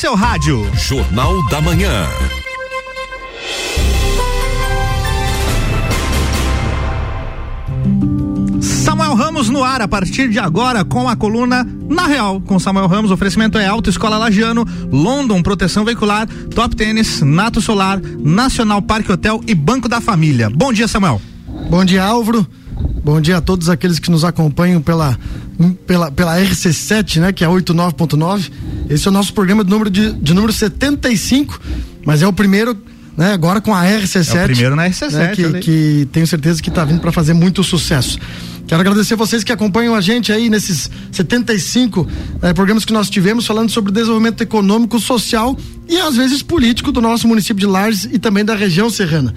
seu rádio. Jornal da Manhã. Samuel Ramos no ar a partir de agora com a coluna Na Real. Com Samuel Ramos, oferecimento é Autoescola Lagiano, London Proteção Veicular, Top Tênis, Nato Solar, Nacional Parque Hotel e Banco da Família. Bom dia, Samuel. Bom dia, Álvaro. Bom dia a todos aqueles que nos acompanham pela, pela, pela RC7, né? Que é 89.9. Esse é o nosso programa de número, de, de número 75, mas é o primeiro né? Agora com a RC7. É o primeiro na RC7. Né? Que, que, tenho certeza que está vindo para fazer muito sucesso. Quero agradecer vocês que acompanham a gente aí nesses 75 eh, programas que nós tivemos falando sobre desenvolvimento econômico, social e às vezes político do nosso município de Lages e também da região serrana.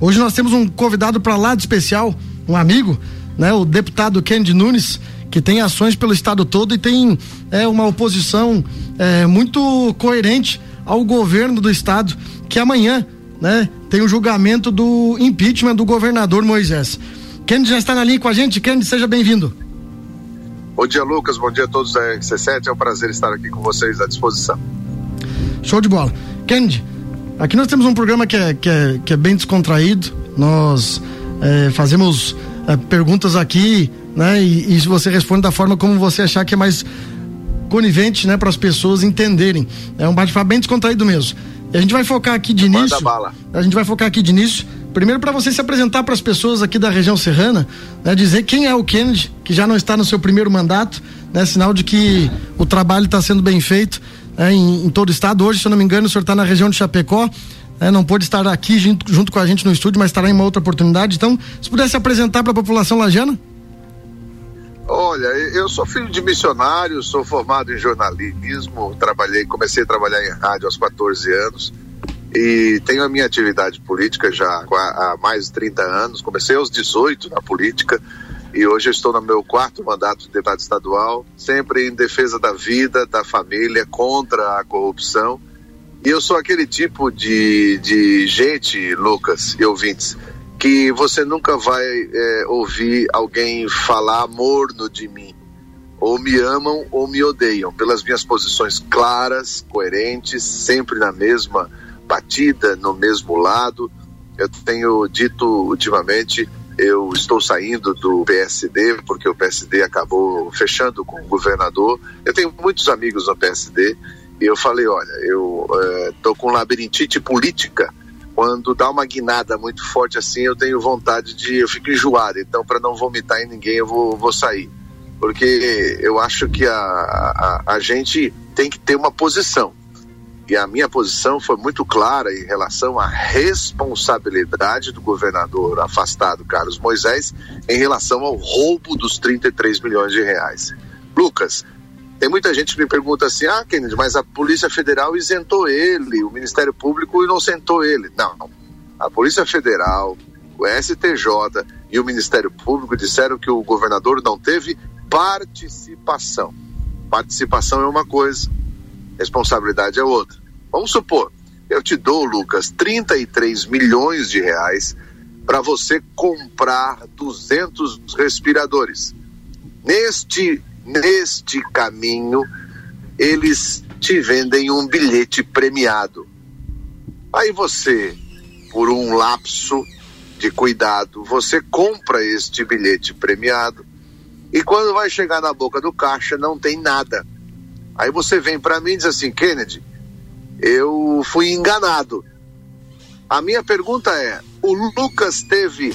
Hoje nós temos um convidado para lá de especial, um amigo, né, o deputado Kennedy Nunes, que tem ações pelo estado todo e tem é, uma oposição é, muito coerente ao governo do estado, que amanhã né, tem o julgamento do impeachment do governador Moisés. Kennedy já está na linha com a gente. Kennedy, seja bem-vindo. Bom dia, Lucas. Bom dia a todos da RC7. É um prazer estar aqui com vocês à disposição. Show de bola. Kennedy, aqui nós temos um programa que é, que é, que é bem descontraído. Nós é, fazemos é, perguntas aqui, né? E, e você responde da forma como você achar que é mais conivente, né? Para as pessoas entenderem. É um bate-papo bem descontraído mesmo. E a gente vai focar aqui de início. A gente vai focar aqui de início Primeiro, para você se apresentar para as pessoas aqui da região serrana, né, dizer quem é o Kennedy, que já não está no seu primeiro mandato, né, sinal de que o trabalho está sendo bem feito né, em, em, todo o estado. Hoje, se eu não me engano, o senhor está na região de Chapecó. Né, não pôde estar aqui junto, junto, com a gente no estúdio, mas estará em uma outra oportunidade. Então, se pudesse apresentar para a população lagiana. Olha, eu sou filho de missionário, sou formado em jornalismo, trabalhei, comecei a trabalhar em rádio aos 14 anos e tenho a minha atividade política já há mais de 30 anos. Comecei aos 18 na política e hoje estou no meu quarto mandato de deputado estadual, sempre em defesa da vida, da família, contra a corrupção. E eu sou aquele tipo de, de gente, Lucas e ouvintes, que você nunca vai é, ouvir alguém falar morno de mim. Ou me amam ou me odeiam, pelas minhas posições claras, coerentes, sempre na mesma batida no mesmo lado. Eu tenho dito ultimamente, eu estou saindo do PSD, porque o PSD acabou fechando com o governador. Eu tenho muitos amigos no PSD e eu falei: olha, eu estou uh, com labirintite política. Quando dá uma guinada muito forte assim, eu tenho vontade de. Eu fico enjoado. Então, para não vomitar em ninguém, eu vou, vou sair. Porque eu acho que a, a, a gente tem que ter uma posição e a minha posição foi muito clara em relação à responsabilidade do governador afastado Carlos Moisés em relação ao roubo dos 33 milhões de reais. Lucas, tem muita gente que me pergunta assim: ah, Kennedy, mas a Polícia Federal isentou ele, o Ministério Público inocentou ele. Não. A Polícia Federal, o STJ e o Ministério Público disseram que o governador não teve participação. Participação é uma coisa, responsabilidade é outra. Vamos supor, eu te dou, Lucas, 33 milhões de reais para você comprar 200 respiradores. Neste, neste caminho, eles te vendem um bilhete premiado. Aí você, por um lapso de cuidado, você compra este bilhete premiado e quando vai chegar na boca do caixa não tem nada. Aí você vem para mim e diz assim, Kennedy, eu fui enganado. A minha pergunta é: o Lucas teve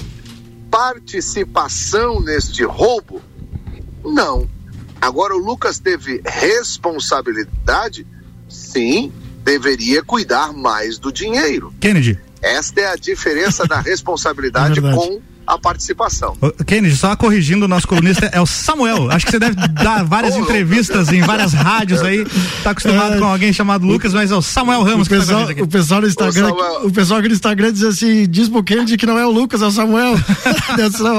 participação neste roubo? Não. Agora, o Lucas teve responsabilidade? Sim, deveria cuidar mais do dinheiro. Kennedy. Esta é a diferença da responsabilidade é com a participação. Kennedy, só corrigindo o nosso colunista, é o Samuel. Acho que você deve dar várias entrevistas em várias rádios aí. Tá acostumado é, com alguém chamado Lucas, mas é o Samuel Ramos o pessoal, que tá o pessoal no Instagram, o, o pessoal aqui no Instagram diz assim, diz pro Kennedy que não é o Lucas, é o Samuel.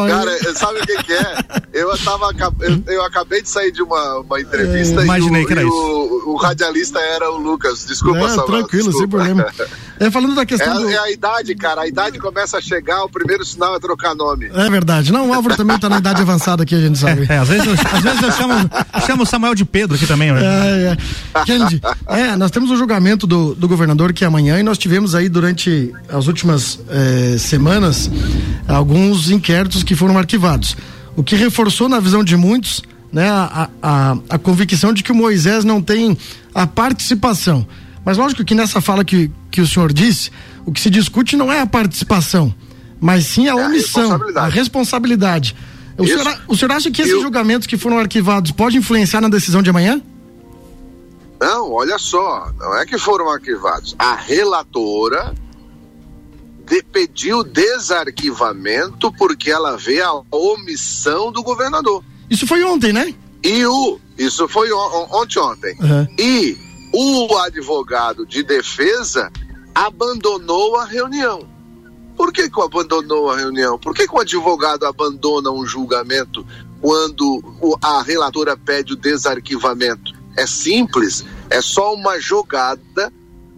Cara, sabe o que, que, é? Eu tava eu, eu, acabei de sair de uma, uma entrevista é, imaginei e, o, que era e isso. O, radialista era o Lucas. Desculpa, é, Tranquilo, desculpa. sem problema. É, falando da questão. É, do... é, a idade, cara. A idade começa a chegar, o primeiro sinal é trocar nome. É verdade. Não, o Álvaro também tá na idade avançada aqui, a gente sabe. É, às vezes, eu, às vezes eu chamo, chamo o Samuel de Pedro aqui também. Né? É, é. Kennedy, é, nós temos o julgamento do, do governador que é amanhã e nós tivemos aí durante as últimas eh, semanas alguns inquéritos que foram arquivados. O que reforçou na visão de muitos né, a, a, a convicção de que o Moisés não tem a participação. Mas lógico que nessa fala que, que o senhor disse, o que se discute não é a participação, mas sim a é omissão, a responsabilidade. A responsabilidade. O, senhor, o senhor acha que esses Eu... julgamentos que foram arquivados podem influenciar na decisão de amanhã? Não, olha só, não é que foram arquivados. A relatora de, pediu desarquivamento porque ela vê a omissão do governador. Isso foi ontem, né? E o. Isso foi on, ontem, ontem. Uhum. E o advogado de defesa abandonou a reunião. Por que, que abandonou a reunião? Por que, que o advogado abandona um julgamento quando a relatora pede o desarquivamento? É simples, é só uma jogada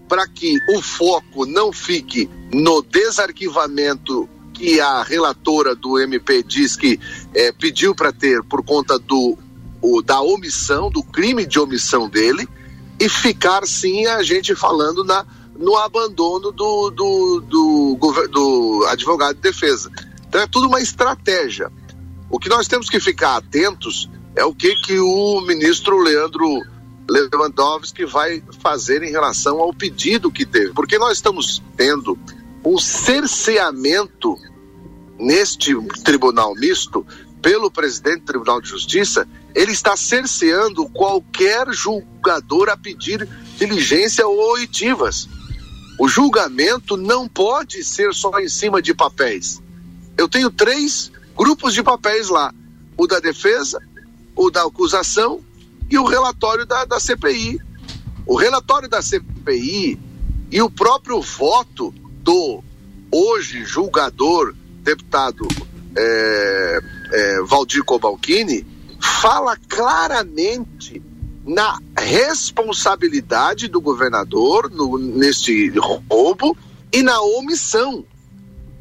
para que o foco não fique no desarquivamento que a relatora do MP diz que é, pediu para ter por conta do o, da omissão, do crime de omissão dele, e ficar sim a gente falando na, no abandono do, do, do, do advogado de defesa. Então é tudo uma estratégia. O que nós temos que ficar atentos é o que, que o ministro Leandro Lewandowski vai fazer em relação ao pedido que teve, porque nós estamos tendo um cerceamento neste tribunal misto pelo presidente do Tribunal de Justiça, ele está cerceando qualquer julgador a pedir diligência ou oitivas. O julgamento não pode ser só em cima de papéis. Eu tenho três grupos de papéis lá: o da defesa, o da acusação e o relatório da, da CPI. O relatório da CPI e o próprio voto do hoje julgador, deputado é, é, Valdir Cobalcini, fala claramente na responsabilidade do governador no, neste roubo e na omissão.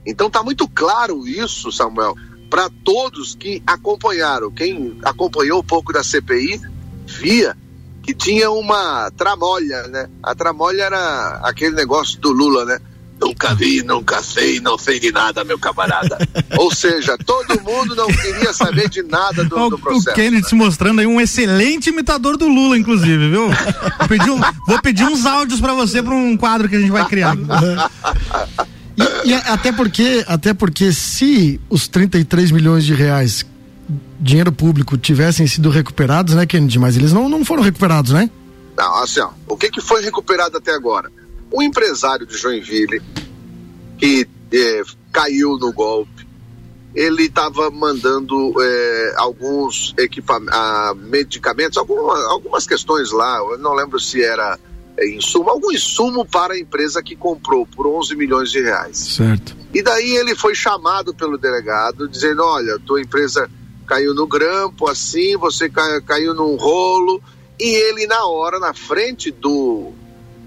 Então está muito claro isso, Samuel, para todos que acompanharam. Quem acompanhou um pouco da CPI via que tinha uma tramolha, né? A tramolha era aquele negócio do Lula, né? Nunca vi, nunca sei, não sei de nada, meu camarada. Ou seja, todo mundo não queria saber de nada do, do processo. O Kennedy né? se mostrando aí um excelente imitador do Lula, inclusive, viu? Vou pedir, um, vou pedir uns áudios para você para um quadro que a gente vai criar. e, e, até porque, até porque se os 33 milhões de reais dinheiro público tivessem sido recuperados, né, Kennedy? Mas eles não, não foram recuperados, né? Não, assim, ó, o que, que foi recuperado até agora? O empresário de Joinville, que é, caiu no golpe, ele estava mandando é, alguns medicamentos, algumas, algumas questões lá, eu não lembro se era é, insumo, algum insumo para a empresa que comprou por 11 milhões de reais. Certo. E daí ele foi chamado pelo delegado, dizendo: olha, tua empresa caiu no grampo, assim, você caiu num rolo, e ele, na hora, na frente do,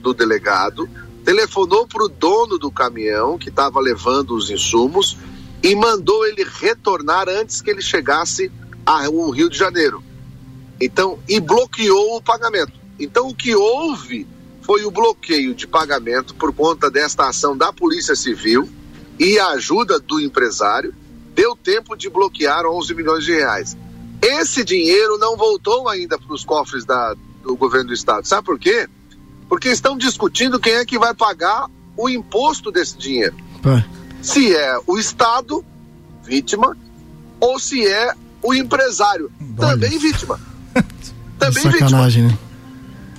do delegado, telefonou para o dono do caminhão que estava levando os insumos e mandou ele retornar antes que ele chegasse ao Rio de Janeiro. Então, e bloqueou o pagamento. Então, o que houve foi o bloqueio de pagamento por conta desta ação da Polícia Civil e a ajuda do empresário. Deu tempo de bloquear 11 milhões de reais. Esse dinheiro não voltou ainda para os cofres da, do governo do estado. Sabe por quê? Porque estão discutindo quem é que vai pagar o imposto desse dinheiro. É. Se é o Estado, vítima, ou se é o empresário, Olha. também vítima. também Sacanagem, vítima.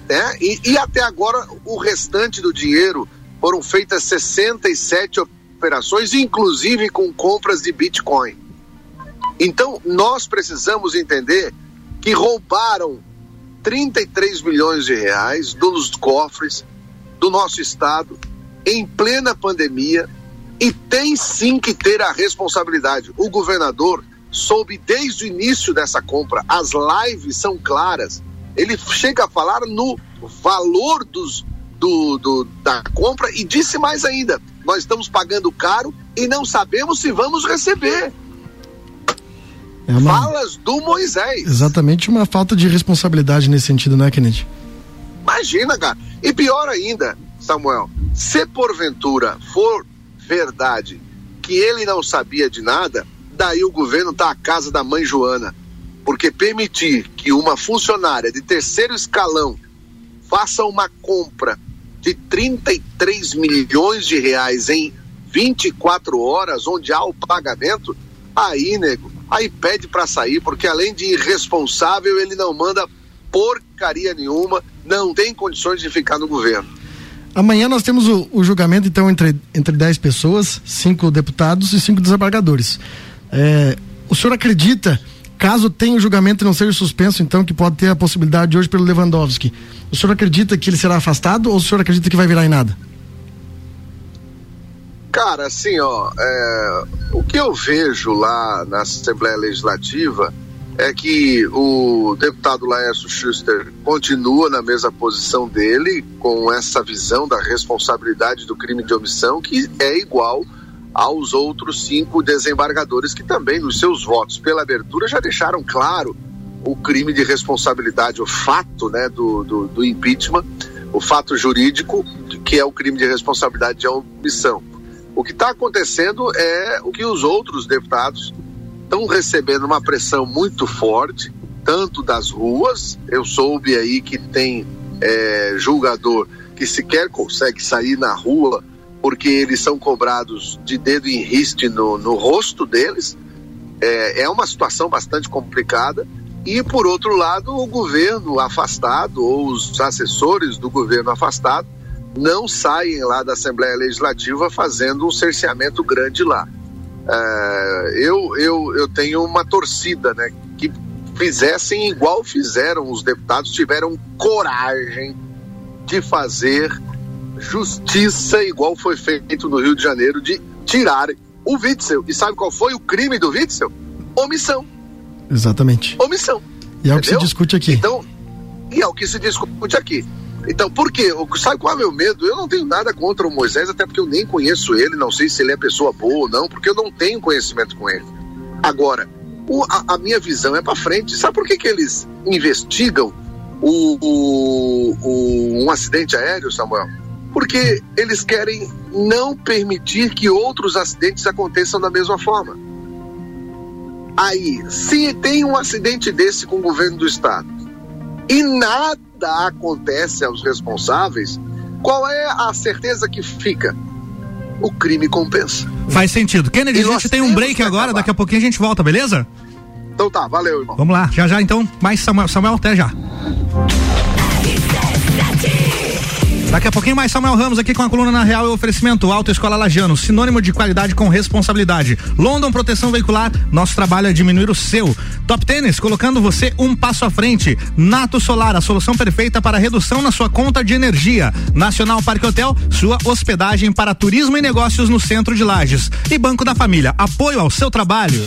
Né? É, e, e até agora o restante do dinheiro foram feitas 67 operações, inclusive com compras de Bitcoin. Então, nós precisamos entender que roubaram 33 milhões de reais dos cofres do nosso estado em plena pandemia e tem sim que ter a responsabilidade. O governador soube desde o início dessa compra, as lives são claras. Ele chega a falar no valor dos, do, do, da compra e disse mais ainda: nós estamos pagando caro e não sabemos se vamos receber. É uma... Falas do Moisés. Exatamente uma falta de responsabilidade nesse sentido, né, Kennedy? Imagina, cara. E pior ainda, Samuel, se porventura for verdade que ele não sabia de nada, daí o governo tá à casa da mãe Joana. Porque permitir que uma funcionária de terceiro escalão faça uma compra de 33 milhões de reais em 24 horas, onde há o pagamento, aí, nego, aí pede para sair, porque além de irresponsável, ele não manda porcaria nenhuma, não tem condições de ficar no governo. Amanhã nós temos o, o julgamento, então, entre, entre 10 pessoas, cinco deputados e cinco desembargadores. É, o senhor acredita, caso tenha o julgamento e não seja suspenso, então, que pode ter a possibilidade hoje pelo Lewandowski, o senhor acredita que ele será afastado ou o senhor acredita que vai virar em nada? Cara, assim, ó, é, o que eu vejo lá na Assembleia Legislativa é que o deputado Laércio Schuster continua na mesma posição dele, com essa visão da responsabilidade do crime de omissão, que é igual aos outros cinco desembargadores que também, nos seus votos pela abertura, já deixaram claro o crime de responsabilidade, o fato né, do, do, do impeachment, o fato jurídico, que é o crime de responsabilidade de omissão. O que está acontecendo é o que os outros deputados estão recebendo uma pressão muito forte, tanto das ruas, eu soube aí que tem é, julgador que sequer consegue sair na rua porque eles são cobrados de dedo em riste no, no rosto deles. É, é uma situação bastante complicada. E, por outro lado, o governo afastado, ou os assessores do governo afastado, não saem lá da Assembleia Legislativa fazendo um cerceamento grande lá. É, eu, eu, eu tenho uma torcida, né? Que fizessem igual fizeram os deputados, tiveram coragem de fazer justiça igual foi feito no Rio de Janeiro, de tirar o Witzel. E sabe qual foi o crime do Witzel? Omissão. Exatamente. Omissão. E é o que se discute aqui. Então, e é o que se discute aqui. Então, por quê? Sabe qual é o meu medo? Eu não tenho nada contra o Moisés, até porque eu nem conheço ele, não sei se ele é pessoa boa ou não, porque eu não tenho conhecimento com ele. Agora, o, a, a, minha visão é para frente. Sabe por que, que eles investigam o, o, o, um acidente aéreo, Samuel? Porque eles querem não permitir que outros acidentes aconteçam da mesma forma. Aí, se tem um acidente desse com o governo do estado e nada acontece aos responsáveis, qual é a certeza que fica? O crime compensa. Faz sentido. Kennedy, e a gente tem um break agora, daqui a pouquinho a gente volta, beleza? Então tá, valeu, irmão. Vamos lá, já já então, mais Samuel, Samuel até já. Daqui a pouquinho mais Samuel Ramos aqui com a coluna na Real e oferecimento Auto Escola Lajano, sinônimo de qualidade com responsabilidade. London Proteção Veicular, nosso trabalho é diminuir o seu. Top Tênis, colocando você um passo à frente. Nato Solar, a solução perfeita para redução na sua conta de energia. Nacional Parque Hotel, sua hospedagem para turismo e negócios no centro de Lages. E Banco da Família, apoio ao seu trabalho.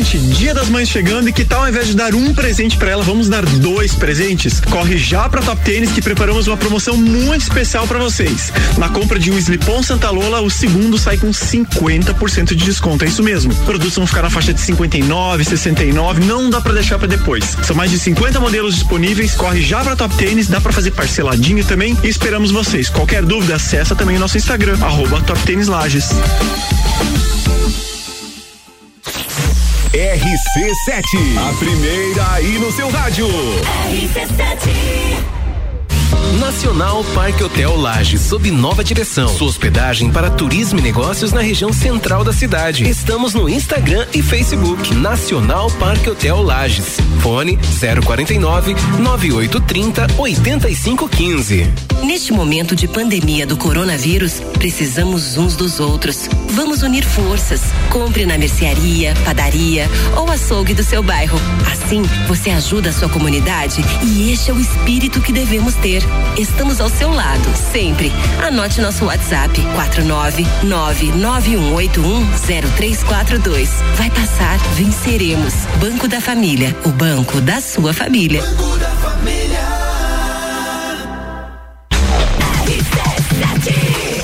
dia das mães chegando e que tal ao invés de dar um presente para ela, vamos dar dois presentes? Corre já para Top Tênis que preparamos uma promoção muito especial para vocês. Na compra de um Slipon Santa Lola, o segundo sai com 50% de desconto. É isso mesmo. Produtos vão ficar na faixa de 59, 69, não dá para deixar para depois. São mais de 50 modelos disponíveis. Corre já para Top Tênis, dá para fazer parceladinho também e esperamos vocês. Qualquer dúvida, acessa também o nosso Instagram, arroba Top Tênis Lages. RC7, a primeira aí no seu rádio. RC7. Nacional Parque Hotel Laje, sob nova direção. Sua hospedagem para turismo e negócios na região central da cidade. Estamos no Instagram e Facebook. Nacional Parque Hotel Lages. Fone 049 9830 8515. Neste momento de pandemia do coronavírus, precisamos uns dos outros. Vamos unir forças. Compre na mercearia, padaria ou açougue do seu bairro. Assim, você ajuda a sua comunidade e este é o espírito que devemos ter. Estamos ao seu lado, sempre. Anote nosso WhatsApp: 49991810342. Vai passar, venceremos. Banco da Família, o banco da sua família. Banco da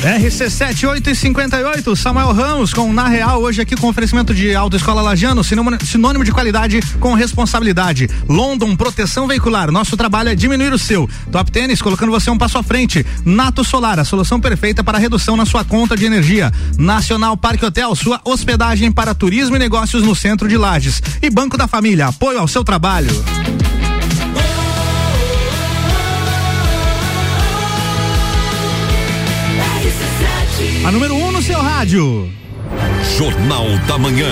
RC7 8 e 58 Samuel Ramos com Na Real, hoje aqui com oferecimento de Autoescola Lajano, sinônimo, sinônimo de qualidade com responsabilidade. London Proteção Veicular, nosso trabalho é diminuir o seu. Top Tênis, colocando você um passo à frente. Nato Solar, a solução perfeita para redução na sua conta de energia. Nacional Parque Hotel, sua hospedagem para turismo e negócios no centro de Lages. E Banco da Família, apoio ao seu trabalho. A número 1 um no seu rádio. Jornal da Manhã.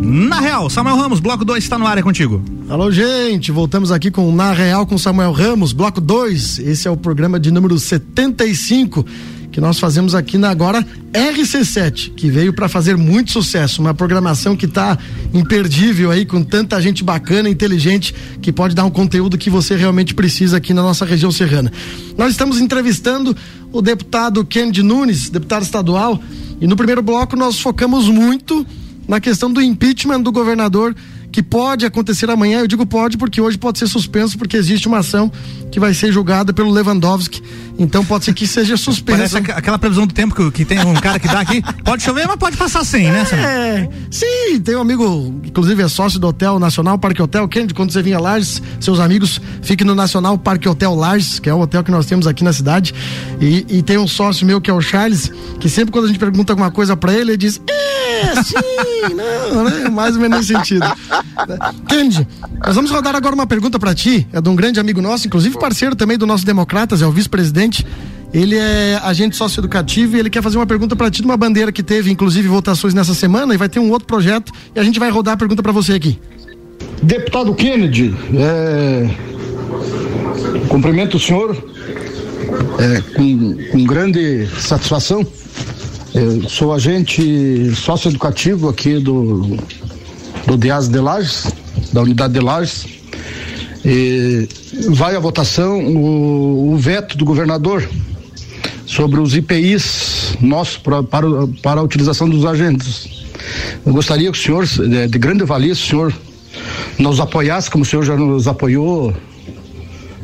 Na Real, Samuel Ramos, bloco 2 está no ar, é contigo. Alô, gente, voltamos aqui com Na Real com Samuel Ramos, bloco 2. Esse é o programa de número 75 que nós fazemos aqui na agora RC7, que veio para fazer muito sucesso, uma programação que está imperdível aí com tanta gente bacana, inteligente, que pode dar um conteúdo que você realmente precisa aqui na nossa região serrana. Nós estamos entrevistando o deputado Kennedy Nunes, deputado estadual, e no primeiro bloco nós focamos muito na questão do impeachment do governador que pode acontecer amanhã. Eu digo pode porque hoje pode ser suspenso porque existe uma ação que vai ser julgada pelo Lewandowski. Então pode ser que seja suspenso. Parece aquela previsão do tempo que, que, tem um cara que dá aqui. Pode chover, mas pode passar sem, né? É, sim, tem um amigo, inclusive é sócio do Hotel Nacional Parque Hotel. Kennedy, quando você vinha Lages, seus amigos, fique no Nacional Parque Hotel Lages, que é o hotel que nós temos aqui na cidade. E, e tem um sócio meu que é o Charles, que sempre quando a gente pergunta alguma coisa para ele, ele diz: É, sim, não, né? Mais ou menos nesse sentido. Kennedy, nós vamos rodar agora uma pergunta para ti, é de um grande amigo nosso, inclusive parceiro também do nosso Democratas, é o vice-presidente. Ele é agente socioeducativo e ele quer fazer uma pergunta para ti de uma bandeira que teve, inclusive, votações nessa semana e vai ter um outro projeto e a gente vai rodar a pergunta para você aqui. Deputado Kennedy, é... cumprimento o senhor é, com, com grande satisfação. Eu sou agente socioeducativo aqui do, do DIAS de Lages, da unidade de Lages. E vai à votação o, o veto do governador sobre os IPIs nossos para, para, para a utilização dos agentes. Eu gostaria que o senhor, de, de grande valia, o senhor nos apoiasse, como o senhor já nos apoiou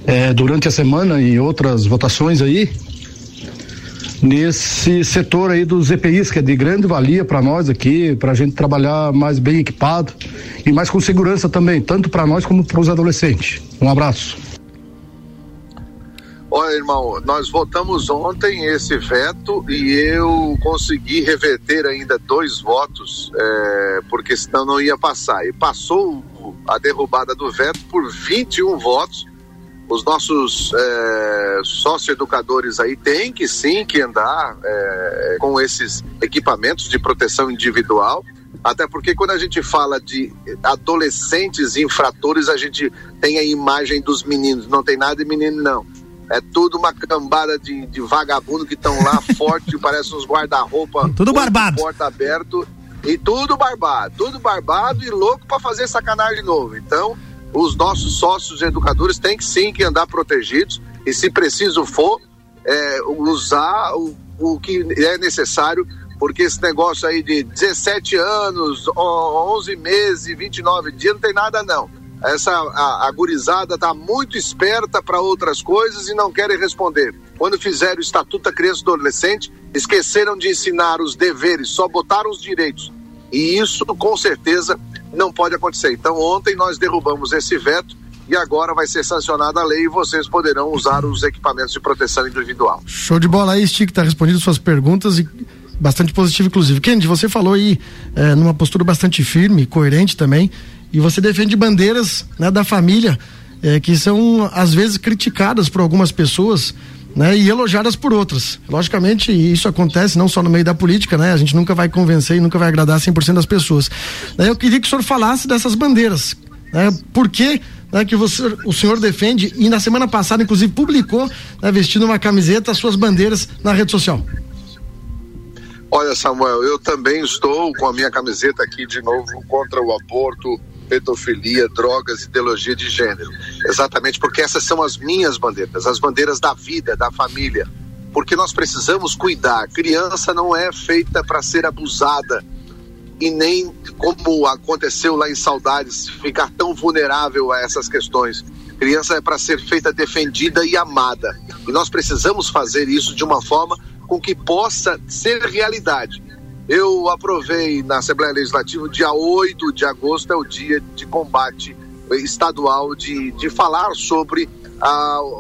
é, durante a semana em outras votações aí, nesse setor aí dos EPIs, que é de grande valia para nós aqui, para a gente trabalhar mais bem equipado e mais com segurança também, tanto para nós como para os adolescentes. Um abraço. Olha, irmão, nós votamos ontem esse veto e eu consegui reverter ainda dois votos, é, porque senão não ia passar. E passou a derrubada do veto por 21 votos os nossos é, socioeducadores aí têm que sim que andar é, com esses equipamentos de proteção individual, até porque quando a gente fala de adolescentes infratores, a gente tem a imagem dos meninos, não tem nada de menino não. É tudo uma cambada de, de vagabundo que estão lá forte, parece uns guarda-roupa. Tudo barbado. Porta aberto e tudo barbado, tudo barbado e louco para fazer sacanagem de novo. Então, os nossos sócios educadores têm que sim que andar protegidos e se preciso for é, usar o, o que é necessário porque esse negócio aí de 17 anos, 11 meses, 29 dias, não tem nada não. Essa a, a gurizada tá muito esperta para outras coisas e não querem responder. Quando fizeram o Estatuto da Criança e do Adolescente, esqueceram de ensinar os deveres, só botaram os direitos. E isso, com certeza, não pode acontecer. Então, ontem nós derrubamos esse veto e agora vai ser sancionada a lei e vocês poderão usar os equipamentos de proteção individual. Show de bola aí, Stick, tá respondido suas perguntas e bastante positivo, inclusive. Kennedy, você falou aí é, numa postura bastante firme, coerente também, e você defende bandeiras né, da família é, que são às vezes criticadas por algumas pessoas né, e elogiadas por outras. Logicamente, isso acontece não só no meio da política, né? A gente nunca vai convencer e nunca vai agradar 100% das pessoas. Eu queria que o senhor falasse dessas bandeiras. Né? Por que né, que você, o senhor defende e na semana passada, inclusive, publicou, né, vestindo uma camiseta, as suas bandeiras na rede social? Olha, Samuel, eu também estou com a minha camiseta aqui de novo contra o aborto, pedofilia, drogas, ideologia de gênero. Exatamente porque essas são as minhas bandeiras, as bandeiras da vida, da família. Porque nós precisamos cuidar. Criança não é feita para ser abusada e nem como aconteceu lá em Saudades, ficar tão vulnerável a essas questões. Criança é para ser feita defendida e amada. E nós precisamos fazer isso de uma forma com que possa ser realidade. Eu aprovei na Assembleia Legislativa, dia 8 de agosto é o dia de combate estadual de, de falar sobre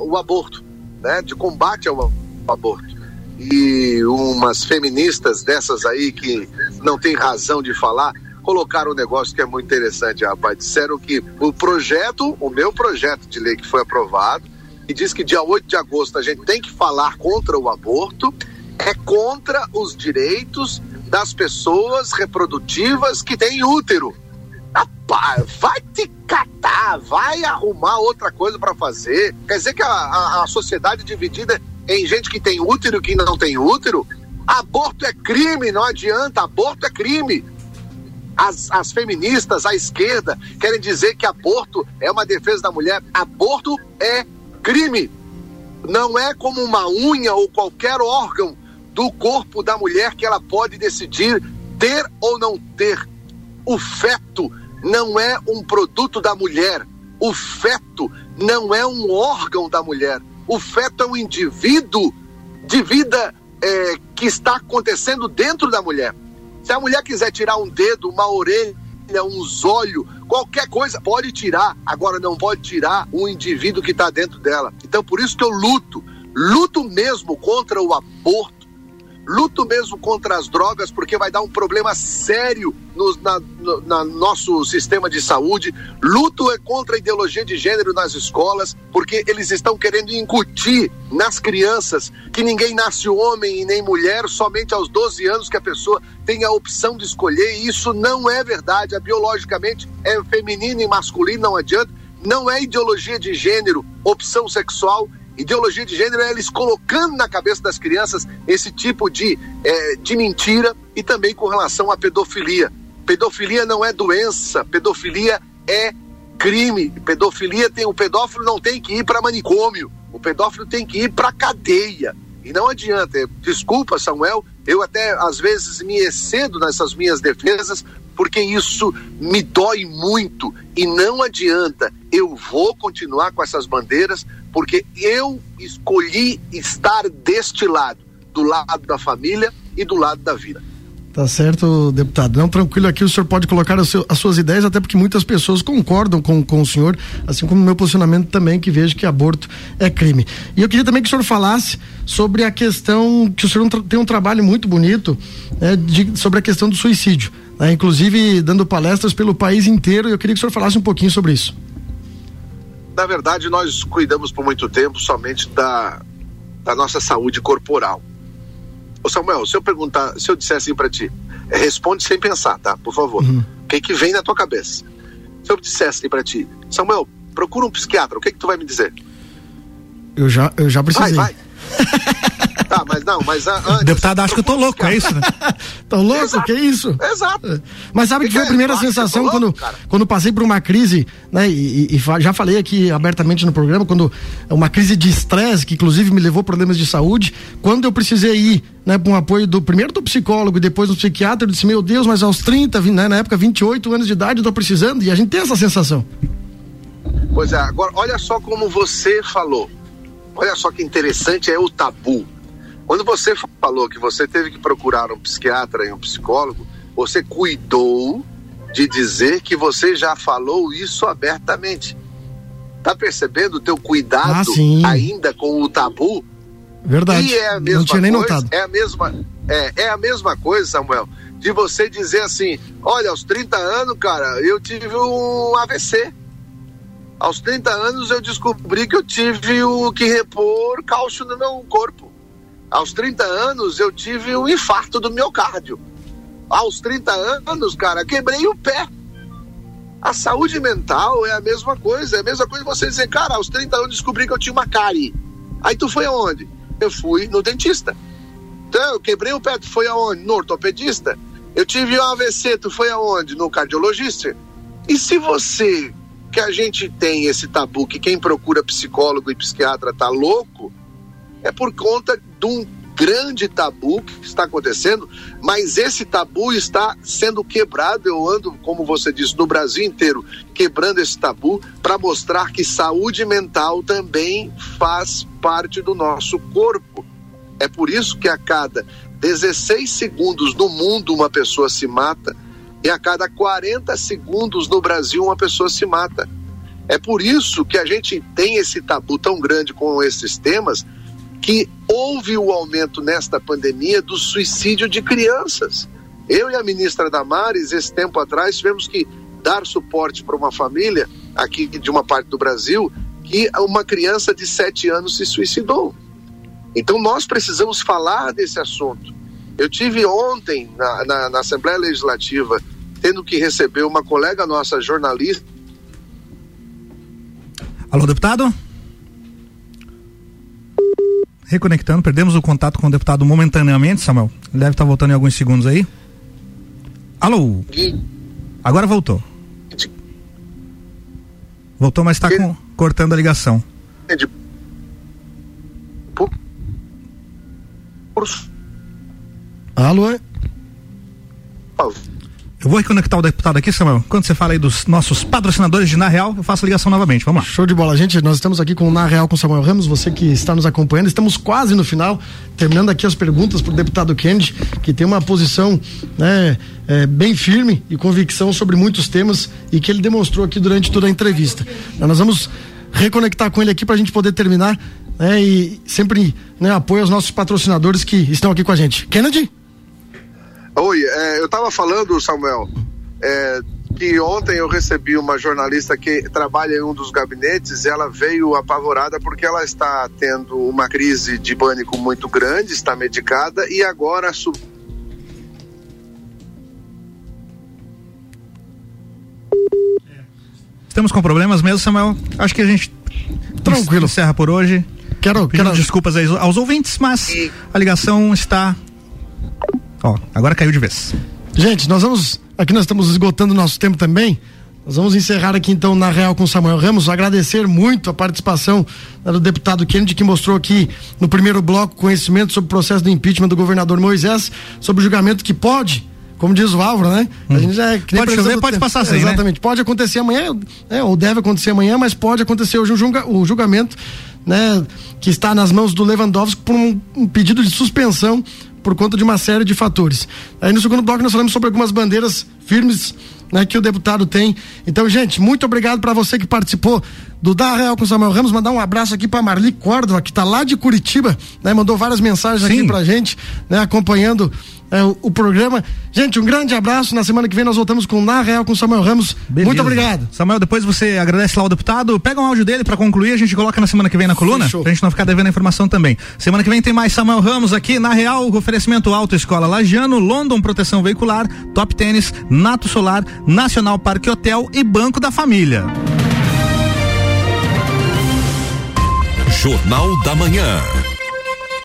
o aborto, né? de combate ao aborto. E umas feministas dessas aí que não tem razão de falar, colocaram um negócio que é muito interessante, rapaz. Disseram que o projeto, o meu projeto de lei que foi aprovado, e diz que dia 8 de agosto a gente tem que falar contra o aborto, é contra os direitos das pessoas reprodutivas que têm útero. Rapaz, vai te catar, vai arrumar outra coisa para fazer. Quer dizer que a, a, a sociedade dividida em gente que tem útero e que não tem útero? Aborto é crime, não adianta, aborto é crime. As, as feministas, a esquerda, querem dizer que aborto é uma defesa da mulher. Aborto é crime. Não é como uma unha ou qualquer órgão do corpo da mulher que ela pode decidir ter ou não ter. O feto não é um produto da mulher. O feto não é um órgão da mulher. O feto é um indivíduo de vida é, que está acontecendo dentro da mulher. Se a mulher quiser tirar um dedo, uma orelha, uns olhos, qualquer coisa, pode tirar. Agora não pode tirar o indivíduo que está dentro dela. Então por isso que eu luto, luto mesmo contra o aborto luto mesmo contra as drogas, porque vai dar um problema sério no, na, no na nosso sistema de saúde. Luto é contra a ideologia de gênero nas escolas, porque eles estão querendo incutir nas crianças que ninguém nasce homem e nem mulher, somente aos 12 anos que a pessoa tem a opção de escolher, e isso não é verdade. A biologicamente é feminino e masculino, não adianta. Não é ideologia de gênero, opção sexual Ideologia de gênero é eles colocando na cabeça das crianças esse tipo de, é, de mentira e também com relação à pedofilia. Pedofilia não é doença, pedofilia é crime. Pedofilia tem o pedófilo não tem que ir para manicômio, o pedófilo tem que ir para cadeia. E não adianta. Desculpa, Samuel, eu até às vezes me excendo nessas minhas defesas, porque isso me dói muito e não adianta. Eu vou continuar com essas bandeiras porque eu escolhi estar deste lado, do lado da família e do lado da vida. Tá certo, deputado. Não, tranquilo aqui, o senhor pode colocar seu, as suas ideias, até porque muitas pessoas concordam com, com o senhor, assim como o meu posicionamento também, que vejo que aborto é crime. E eu queria também que o senhor falasse sobre a questão, que o senhor tem um trabalho muito bonito, né, de, sobre a questão do suicídio né? inclusive dando palestras pelo país inteiro. Eu queria que o senhor falasse um pouquinho sobre isso. na verdade, nós cuidamos por muito tempo somente da, da nossa saúde corporal. Ô Samuel, se eu perguntar, se eu disser assim para ti, é, responde sem pensar, tá? Por favor. Uhum. O que que vem na tua cabeça? Se eu dissesse assim para ti, Samuel, procura um psiquiatra, o que que tu vai me dizer? Eu já, eu já precisei. Vai, vai. tá, mas não, mas antes. Deputado, acho que eu tô louco, é isso, né? Tão louco? Exato. Que isso? Exato. Mas sabe que, Que foi a é? primeira sensação tô quando, cara? quando passei por uma crise, né? E, e- e já falei aqui abertamente no programa, quando uma crise de estresse, que inclusive me levou a problemas de saúde, quando eu precisei ir, né, para um apoio do primeiro do psicólogo e depois do psiquiatra, eu disse, meu Deus, mas aos 30, vi- né, na época 28 anos de idade, eu tô precisando, e a gente tem essa sensação. Pois é, agora olha só como você falou. Olha só que interessante é o tabu. Quando você falou que você teve que procurar um psiquiatra e um psicólogo, você cuidou de dizer que você já falou isso abertamente. Tá percebendo o teu cuidado Ah, ainda com o tabu? Verdade. E é a mesma Não tinha nem coisa, notado. É a mesma, é, é a mesma coisa, Samuel, de você dizer assim: olha, aos 30 anos, cara, eu tive um AVC. Aos 30 anos eu descobri que eu tive o que repor cálcio no meu corpo. Aos 30 anos eu tive um infarto do miocárdio. Aos 30 anos, cara, quebrei o pé. A saúde mental é a mesma coisa. É a mesma coisa você dizer, cara, aos 30 anos descobri que eu tinha uma cárie. Aí tu foi aonde? Eu fui no dentista. Então, eu quebrei o pé, tu foi aonde? No ortopedista. Eu tive um AVC, tu foi aonde? No cardiologista. E se você, que a gente tem esse tabu, que quem procura psicólogo e psiquiatra tá louco, é por conta de um grande tabu que está acontecendo, mas esse tabu está sendo quebrado. Eu ando, como você disse, no Brasil inteiro, quebrando esse tabu para mostrar que saúde mental também faz parte do nosso corpo. É por isso que a cada 16 segundos no mundo uma pessoa se mata e a cada 40 segundos no Brasil uma pessoa se mata. É por isso que a gente tem esse tabu tão grande com esses temas que houve o aumento nesta pandemia do suicídio de crianças. Eu e a ministra Damares, esse tempo atrás, tivemos que dar suporte para uma família aqui de uma parte do Brasil que uma criança de 7 anos se suicidou. Então nós precisamos falar desse assunto. Eu tive ontem na, na, na Assembleia Legislativa tendo que receber uma colega nossa jornalista Alô, deputado? Reconectando, perdemos o contato com o deputado momentaneamente, Samuel. Ele deve estar voltando em alguns segundos aí. Alô? Agora voltou. Voltou, mas está com- cortando a ligação. de por, por Alô? é? Eu vou reconectar o deputado aqui, Samuel. Quando você fala aí dos nossos patrocinadores de Na Real, eu faço a ligação novamente. Vamos lá. Show de bola, gente. Nós estamos aqui com o Na Real com Samuel Ramos, você que está nos acompanhando. Estamos quase no final, terminando aqui as perguntas para o deputado Kennedy, que tem uma posição né, é, bem firme e convicção sobre muitos temas e que ele demonstrou aqui durante toda a entrevista. Nós vamos reconectar com ele aqui para a gente poder terminar né, e sempre né, apoio aos nossos patrocinadores que estão aqui com a gente. Kennedy? Oi, é, eu estava falando, Samuel, é, que ontem eu recebi uma jornalista que trabalha em um dos gabinetes e ela veio apavorada porque ela está tendo uma crise de pânico muito grande, está medicada e agora su- Estamos com problemas mesmo, Samuel. Acho que a gente Tranquilo. encerra por hoje. Quero, quero... desculpas aos ouvintes, mas a ligação está. Ó, agora caiu de vez. Gente, nós vamos. Aqui nós estamos esgotando o nosso tempo também. Nós vamos encerrar aqui então na Real com Samuel Ramos. Agradecer muito a participação né, do deputado Kennedy, que mostrou aqui no primeiro bloco conhecimento sobre o processo do impeachment do governador Moisés, sobre o julgamento que pode, como diz o Álvaro, né? A gente já é. Pode chover, pode ter- passar sem, né? Exatamente. Pode acontecer amanhã, é, ou deve acontecer amanhã, mas pode acontecer hoje o, julga- o julgamento, né? Que está nas mãos do Lewandowski por um, um pedido de suspensão por conta de uma série de fatores. Aí no segundo bloco nós falamos sobre algumas bandeiras firmes né, que o deputado tem. Então, gente, muito obrigado para você que participou do Da Real com Samuel Ramos. Mandar um abraço aqui para Marli Córdova, que está lá de Curitiba, né, mandou várias mensagens aqui Sim. pra gente, né, acompanhando é, o, o, programa. Gente, um grande abraço. Na semana que vem nós voltamos com Na Real com Samuel Ramos. Beleza. Muito obrigado. Samuel, depois você agradece lá o deputado, pega um áudio dele para concluir, a gente coloca na semana que vem na coluna, Fechou. pra gente não ficar devendo a informação também. Semana que vem tem mais Samuel Ramos aqui na Real, oferecimento Auto Escola Lagiano, London Proteção Veicular, Top Tênis, Nato Solar, Nacional Parque Hotel e Banco da Família. Jornal da Manhã.